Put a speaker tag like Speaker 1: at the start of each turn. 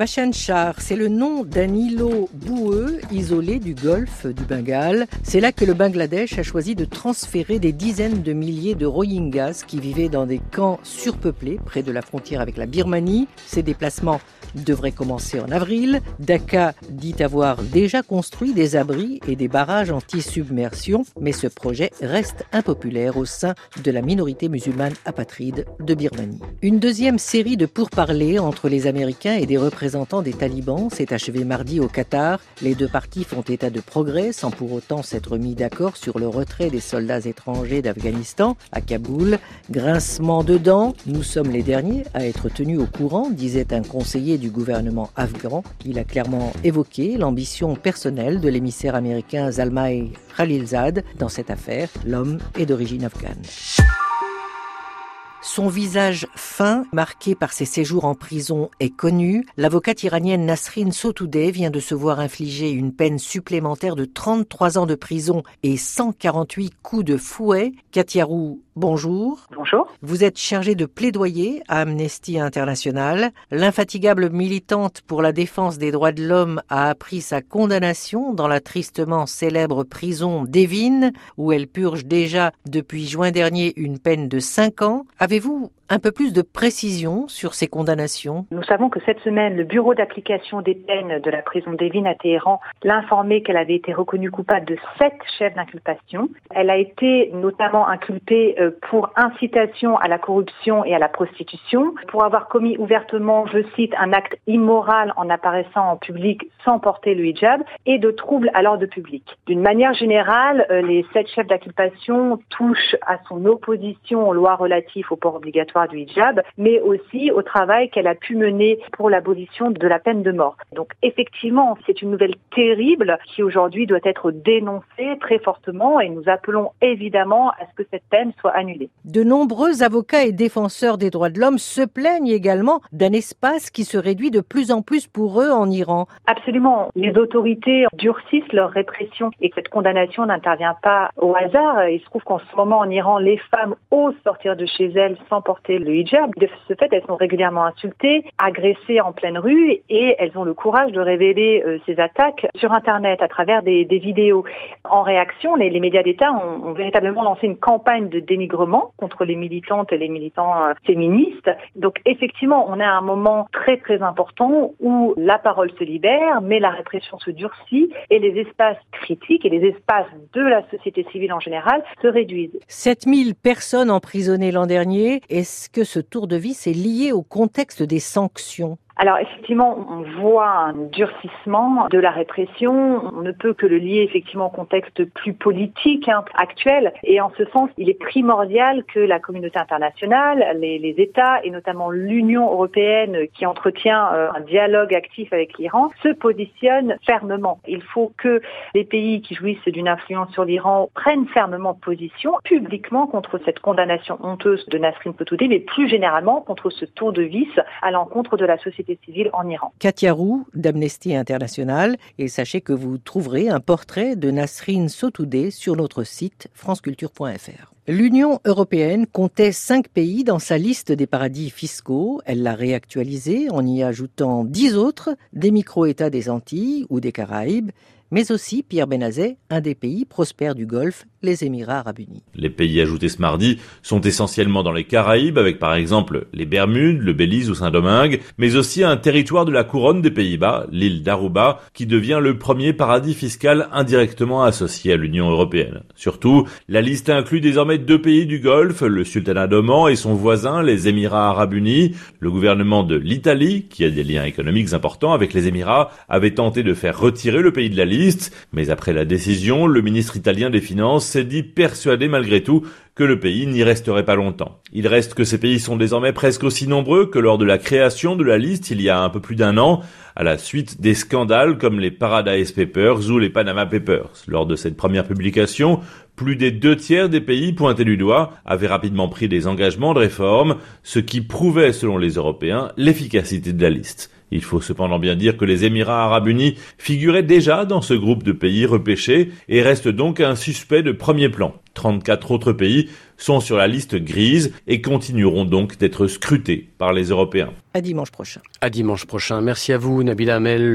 Speaker 1: Bachan Char, c'est le nom d'un îlot boueux isolé du golfe du Bengale. C'est là que le Bangladesh a choisi de transférer des dizaines de milliers de Rohingyas qui vivaient dans des camps surpeuplés près de la frontière avec la Birmanie. Ces déplacements devraient commencer en avril. Dhaka dit avoir déjà construit des abris et des barrages anti-submersion, mais ce projet reste impopulaire au sein de la minorité musulmane apatride de Birmanie. Une deuxième série de pourparlers entre les Américains et des représentants des talibans s'est achevée mardi au Qatar. Les deux parties font état de progrès sans pour autant s'être mis d'accord sur le retrait des soldats étrangers d'Afghanistan à Kaboul. Grincement de dents, nous sommes les derniers à être tenus au courant, disait un conseiller du gouvernement afghan. Il a clairement évoqué l'ambition personnelle de l'émissaire américain Zalmay Khalilzad dans cette affaire. L'homme est d'origine afghane. Son visage fin, marqué par ses séjours en prison, est connu. L'avocate iranienne Nasrin Sotoudeh vient de se voir infliger une peine supplémentaire de 33 ans de prison et 148 coups de fouet. Katiarou, bonjour.
Speaker 2: Bonjour.
Speaker 1: Vous êtes chargée de plaidoyer à Amnesty International. L'infatigable militante pour la défense des droits de l'homme a appris sa condamnation dans la tristement célèbre prison d'Evin, où elle purge déjà depuis juin dernier une peine de 5 ans. Avez-vous un peu plus de précision sur ces condamnations
Speaker 2: Nous savons que cette semaine, le bureau d'application des peines de la prison d'Evin à Téhéran l'a informé qu'elle avait été reconnue coupable de sept chefs d'inculpation. Elle a été notamment inculpée euh, pour incitation à la corruption et à la prostitution, pour avoir commis ouvertement, je cite, un acte immoral en apparaissant en public sans porter le hijab et de troubles à l'ordre public. D'une manière générale, euh, les sept chefs d'inculpation touchent à son opposition aux lois relatives au port obligatoire du hijab, mais aussi au travail qu'elle a pu mener pour l'abolition de la peine de mort. Donc effectivement, c'est une nouvelle terrible qui aujourd'hui doit être dénoncée très fortement et nous appelons évidemment à ce que cette peine soit annulée.
Speaker 1: De nombreux avocats et défenseurs des droits de l'homme se plaignent également d'un espace qui se réduit de plus en plus pour eux en Iran.
Speaker 2: Absolument. Les autorités durcissent leur répression et cette condamnation n'intervient pas au hasard. Il se trouve qu'en ce moment en Iran, les femmes osent sortir de chez elles sans porter le hijab. De ce fait, elles sont régulièrement insultées, agressées en pleine rue et elles ont le courage de révéler euh, ces attaques sur Internet à travers des, vidéos. En réaction, les, médias d'État ont, véritablement lancé une campagne de dénigrement contre les militantes et les militants euh, féministes. Donc effectivement, on est à un moment très très important où la parole se libère, mais la répression se durcit et les espaces critiques et les espaces de la société civile en général se réduisent.
Speaker 1: 7000 personnes emprisonnées l'an dernier. Est-ce est-ce que ce tour de vis est lié au contexte des sanctions?
Speaker 2: Alors effectivement, on voit un durcissement de la répression. On ne peut que le lier effectivement au contexte plus politique hein, actuel. Et en ce sens, il est primordial que la communauté internationale, les, États et notamment l'Union européenne qui entretient euh, un dialogue actif avec l'Iran, se positionnent fermement. Il faut que les pays qui jouissent d'une influence sur l'Iran prennent fermement position publiquement contre cette condamnation honteuse de Nasrin Sotoudeh, mais plus généralement contre ce tour de vis à l'encontre de la société civile en Iran.
Speaker 1: Katia Roux d'Amnesty International et sachez que vous trouverez un portrait de Nasrin Sotoudeh sur notre site franceculture.fr. L'Union européenne comptait cinq pays dans sa liste des paradis fiscaux. Elle l'a réactualisé en y ajoutant dix autres, des micro-États des Antilles ou des Caraïbes mais aussi Pierre Benazet, un des pays prospères du Golfe, les Émirats arabes unis.
Speaker 3: Les pays ajoutés ce mardi sont essentiellement dans les Caraïbes, avec par exemple les Bermudes, le Belize ou Saint-Domingue, mais aussi un territoire de la couronne des Pays-Bas, l'île d'Aruba, qui devient le premier paradis fiscal indirectement associé à l'Union européenne. Surtout, la liste inclut désormais deux pays du Golfe, le Sultanat d'Oman et son voisin, les Émirats arabes unis. Le gouvernement de l'Italie, qui a des liens économiques importants avec les Émirats, avait tenté de faire retirer le pays de la liste mais après la décision, le ministre italien des Finances s'est dit persuadé malgré tout que le pays n'y resterait pas longtemps. Il reste que ces pays sont désormais presque aussi nombreux que lors de la création de la liste il y a un peu plus d'un an, à la suite des scandales comme les Paradise Papers ou les Panama Papers. Lors de cette première publication, plus des deux tiers des pays pointés du doigt avaient rapidement pris des engagements de réforme, ce qui prouvait, selon les Européens, l'efficacité de la liste. Il faut cependant bien dire que les Émirats arabes unis figuraient déjà dans ce groupe de pays repêchés et restent donc un suspect de premier plan. 34 autres pays sont sur la liste grise et continueront donc d'être scrutés par les Européens.
Speaker 1: À dimanche prochain.
Speaker 4: À dimanche prochain. Merci à vous, Nabila Amel.